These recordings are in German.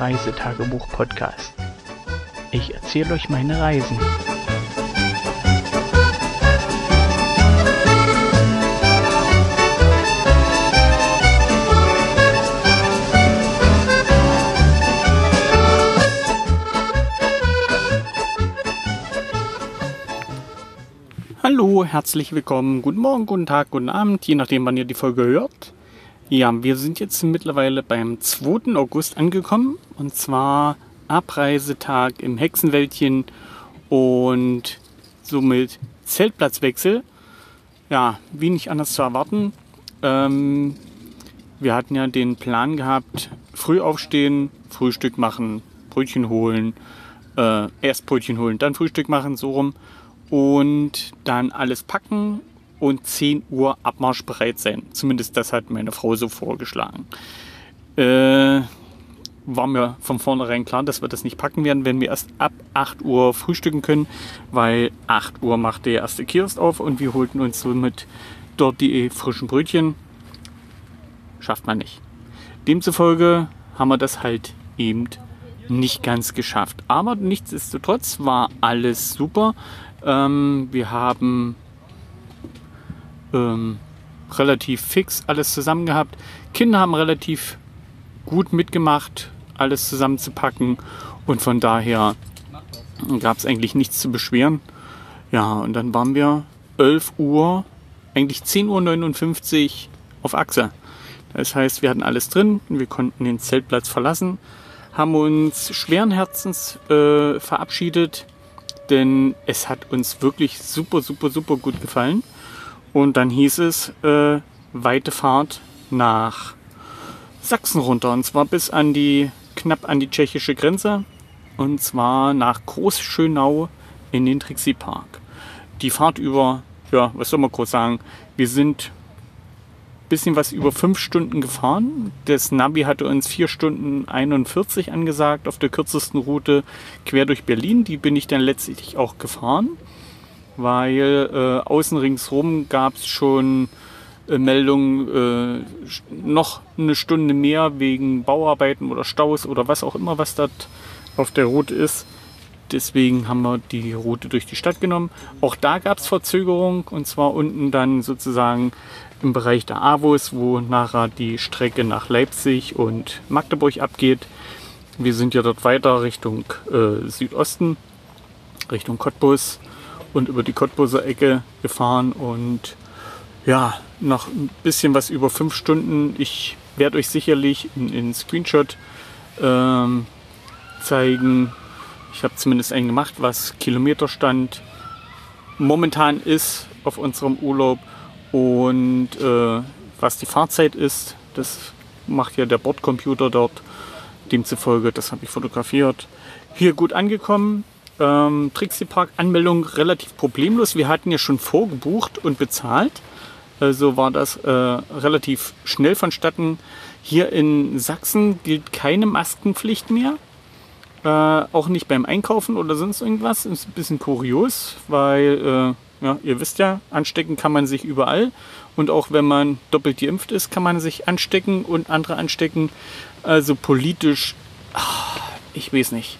Reisetagebuch-Podcast. Ich erzähle euch meine Reisen. Hallo, herzlich willkommen. Guten Morgen, guten Tag, guten Abend, je nachdem, wann ihr die Folge hört. Ja, wir sind jetzt mittlerweile beim 2. August angekommen und zwar Abreisetag im Hexenwäldchen und somit Zeltplatzwechsel. Ja, wie nicht anders zu erwarten. Ähm, wir hatten ja den Plan gehabt, früh aufstehen, Frühstück machen, Brötchen holen, äh, erst Brötchen holen, dann Frühstück machen, so rum. Und dann alles packen und 10 Uhr abmarschbereit sein. Zumindest das hat meine Frau so vorgeschlagen. Äh, war mir von vornherein klar, dass wir das nicht packen werden, wenn wir erst ab 8 Uhr frühstücken können, weil 8 Uhr macht der erste Kiosk auf und wir holten uns somit dort die frischen Brötchen. Schafft man nicht. Demzufolge haben wir das halt eben nicht ganz geschafft. Aber nichtsdestotrotz war alles super. Ähm, wir haben ähm, relativ fix alles zusammen gehabt. Kinder haben relativ gut mitgemacht, alles zusammenzupacken und von daher gab es eigentlich nichts zu beschweren. Ja, und dann waren wir 11 Uhr, eigentlich 10.59 Uhr auf Achse. Das heißt, wir hatten alles drin, wir konnten den Zeltplatz verlassen, haben uns schweren Herzens äh, verabschiedet, denn es hat uns wirklich super, super, super gut gefallen. Und dann hieß es äh, weite Fahrt nach Sachsen runter. Und zwar bis an die, knapp an die tschechische Grenze. Und zwar nach Großschönau in den Trixie Park. Die Fahrt über, ja, was soll man kurz sagen, wir sind bisschen was über fünf Stunden gefahren. Das Navi hatte uns vier Stunden 41 angesagt auf der kürzesten Route quer durch Berlin. Die bin ich dann letztlich auch gefahren weil äh, außen ringsrum gab es schon äh, Meldungen äh, noch eine Stunde mehr wegen Bauarbeiten oder Staus oder was auch immer, was dort auf der Route ist. Deswegen haben wir die Route durch die Stadt genommen. Auch da gab es Verzögerung und zwar unten dann sozusagen im Bereich der AWOS, wo nachher die Strecke nach Leipzig und Magdeburg abgeht. Wir sind ja dort weiter Richtung äh, Südosten, Richtung Cottbus und über die Cottbuser Ecke gefahren und ja, noch ein bisschen was über fünf Stunden. Ich werde euch sicherlich in, Screenshot ähm, zeigen. Ich habe zumindest einen gemacht, was Kilometerstand momentan ist auf unserem Urlaub und äh, was die Fahrzeit ist. Das macht ja der Bordcomputer dort. Demzufolge, das habe ich fotografiert. Hier gut angekommen ähm, Trixie Park Anmeldung relativ problemlos. Wir hatten ja schon vorgebucht und bezahlt. Also war das äh, relativ schnell vonstatten. Hier in Sachsen gilt keine Maskenpflicht mehr. Äh, auch nicht beim Einkaufen oder sonst irgendwas. Ist ein bisschen kurios, weil, äh, ja, ihr wisst ja, anstecken kann man sich überall. Und auch wenn man doppelt geimpft ist, kann man sich anstecken und andere anstecken. Also politisch, ach, ich weiß nicht.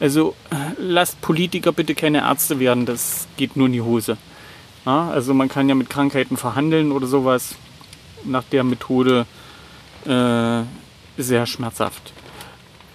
Also lasst Politiker bitte keine Ärzte werden, das geht nur in die Hose. Ja, also man kann ja mit Krankheiten verhandeln oder sowas. Nach der Methode äh, sehr schmerzhaft.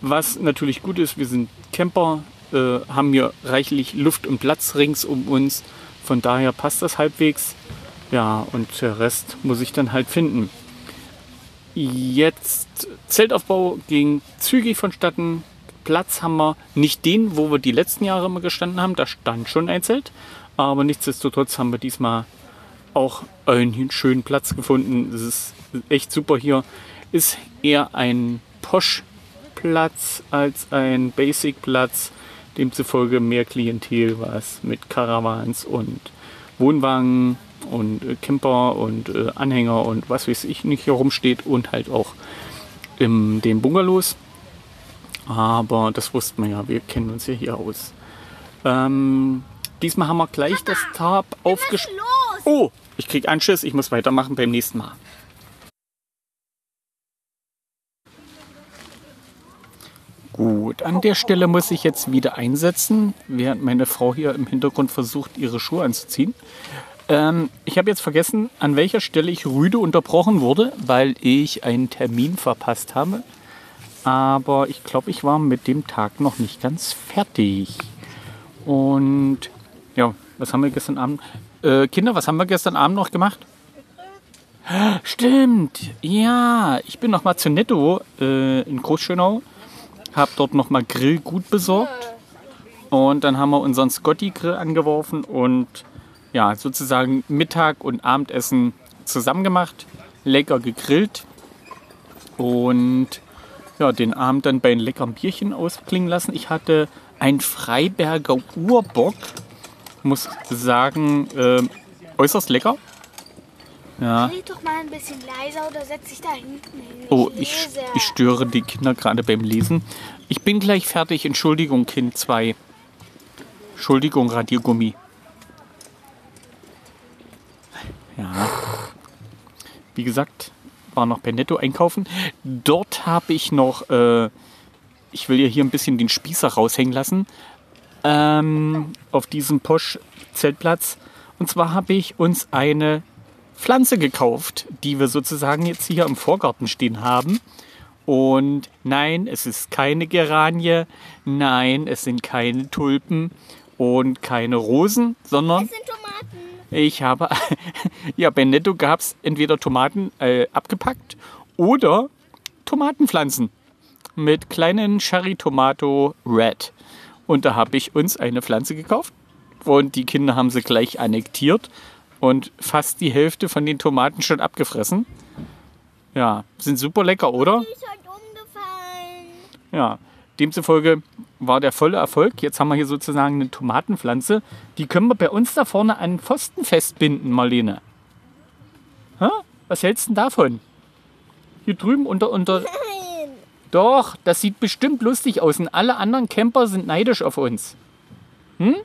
Was natürlich gut ist, wir sind Camper, äh, haben hier reichlich Luft und Platz rings um uns. Von daher passt das halbwegs. Ja, und der Rest muss ich dann halt finden. Jetzt Zeltaufbau ging zügig vonstatten. Platz haben wir nicht den, wo wir die letzten Jahre immer gestanden haben. Da stand schon ein Zelt. Aber nichtsdestotrotz haben wir diesmal auch einen schönen Platz gefunden. Es ist echt super hier. Ist eher ein Posch-Platz als ein Basic-Platz. Demzufolge mehr Klientel, was mit Caravans und Wohnwagen und äh, Camper und äh, Anhänger und was weiß ich nicht hier rumsteht und halt auch in den Bungalows. Aber das wussten wir ja, wir kennen uns ja hier aus. Ähm, diesmal haben wir gleich das Tab aufgeschlossen. Oh, ich krieg Anschiss, ich muss weitermachen beim nächsten Mal. Gut, an der Stelle muss ich jetzt wieder einsetzen, während meine Frau hier im Hintergrund versucht, ihre Schuhe anzuziehen. Ähm, ich habe jetzt vergessen, an welcher Stelle ich rüde unterbrochen wurde, weil ich einen Termin verpasst habe. Aber ich glaube, ich war mit dem Tag noch nicht ganz fertig. Und ja, was haben wir gestern Abend? Äh, Kinder, was haben wir gestern Abend noch gemacht? Stimmt, ja, ich bin noch mal zu Netto äh, in Großschönau, habe dort noch mal Grillgut besorgt und dann haben wir unseren Scotty Grill angeworfen und ja, sozusagen Mittag und Abendessen zusammen gemacht, lecker gegrillt und ja, den Abend dann bei einem leckeren Bierchen ausklingen lassen. Ich hatte ein Freiberger Urbock, muss sagen, äh, äußerst lecker. Ja. Red doch mal ein bisschen leiser oder setz dich da hinten hin. Oh, ich, ich störe die Kinder gerade beim Lesen. Ich bin gleich fertig. Entschuldigung, Kind 2. Entschuldigung, Radiergummi. Ja. Wie gesagt, war noch bei Netto einkaufen. Dort habe ich noch, äh, ich will ja hier ein bisschen den Spießer raushängen lassen, ähm, auf diesem Posch-Zeltplatz. Und zwar habe ich uns eine Pflanze gekauft, die wir sozusagen jetzt hier im Vorgarten stehen haben. Und nein, es ist keine Geranie, nein, es sind keine Tulpen und keine Rosen, sondern... Es sind Tomaten. Ich habe, ja, bei Netto gab es entweder Tomaten äh, abgepackt oder Tomatenpflanzen mit kleinen Cherry Tomato Red. Und da habe ich uns eine Pflanze gekauft und die Kinder haben sie gleich annektiert und fast die Hälfte von den Tomaten schon abgefressen. Ja, sind super lecker, oder? Die ist halt umgefallen. Ja, demzufolge war der volle Erfolg. Jetzt haben wir hier sozusagen eine Tomatenpflanze. Die können wir bei uns da vorne an Pfosten festbinden, Marlene. Ha? Was hältst du denn davon? Hier drüben unter, unter. Nein. Doch, das sieht bestimmt lustig aus und alle anderen Camper sind neidisch auf uns. Hm?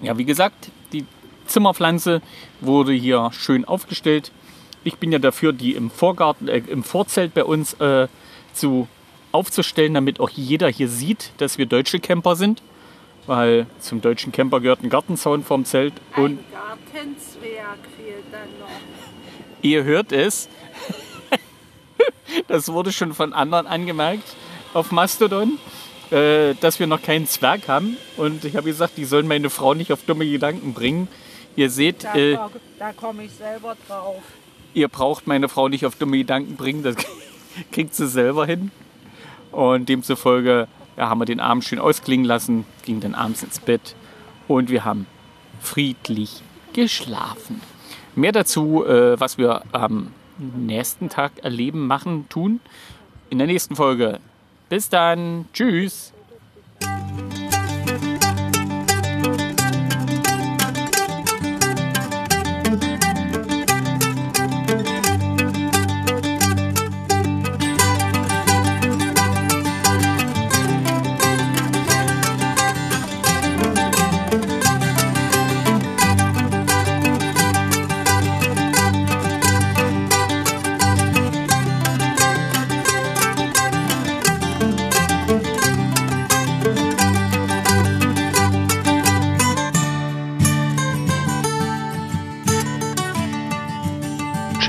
Ja, wie gesagt, die Zimmerpflanze wurde hier schön aufgestellt. Ich bin ja dafür, die im Vorgarten, äh, im Vorzelt bei uns äh, zu aufzustellen, damit auch jeder hier sieht, dass wir deutsche Camper sind. Weil zum deutschen Camper gehört ein Gartenzaun vorm Zelt. Und Ein Gartenzwerg fehlt dann noch. ihr hört es. das wurde schon von anderen angemerkt auf Mastodon, äh, dass wir noch keinen Zwerg haben. Und ich habe gesagt, die sollen meine Frau nicht auf dumme Gedanken bringen. Ihr seht, Da, äh, da komme ich selber drauf. Ihr braucht meine Frau nicht auf dumme Gedanken bringen, das kriegt sie selber hin. Und demzufolge ja, haben wir den Abend schön ausklingen lassen, ging dann abends ins Bett und wir haben friedlich geschlafen. Mehr dazu, äh, was wir am nächsten Tag erleben, machen, tun, in der nächsten Folge. Bis dann, tschüss.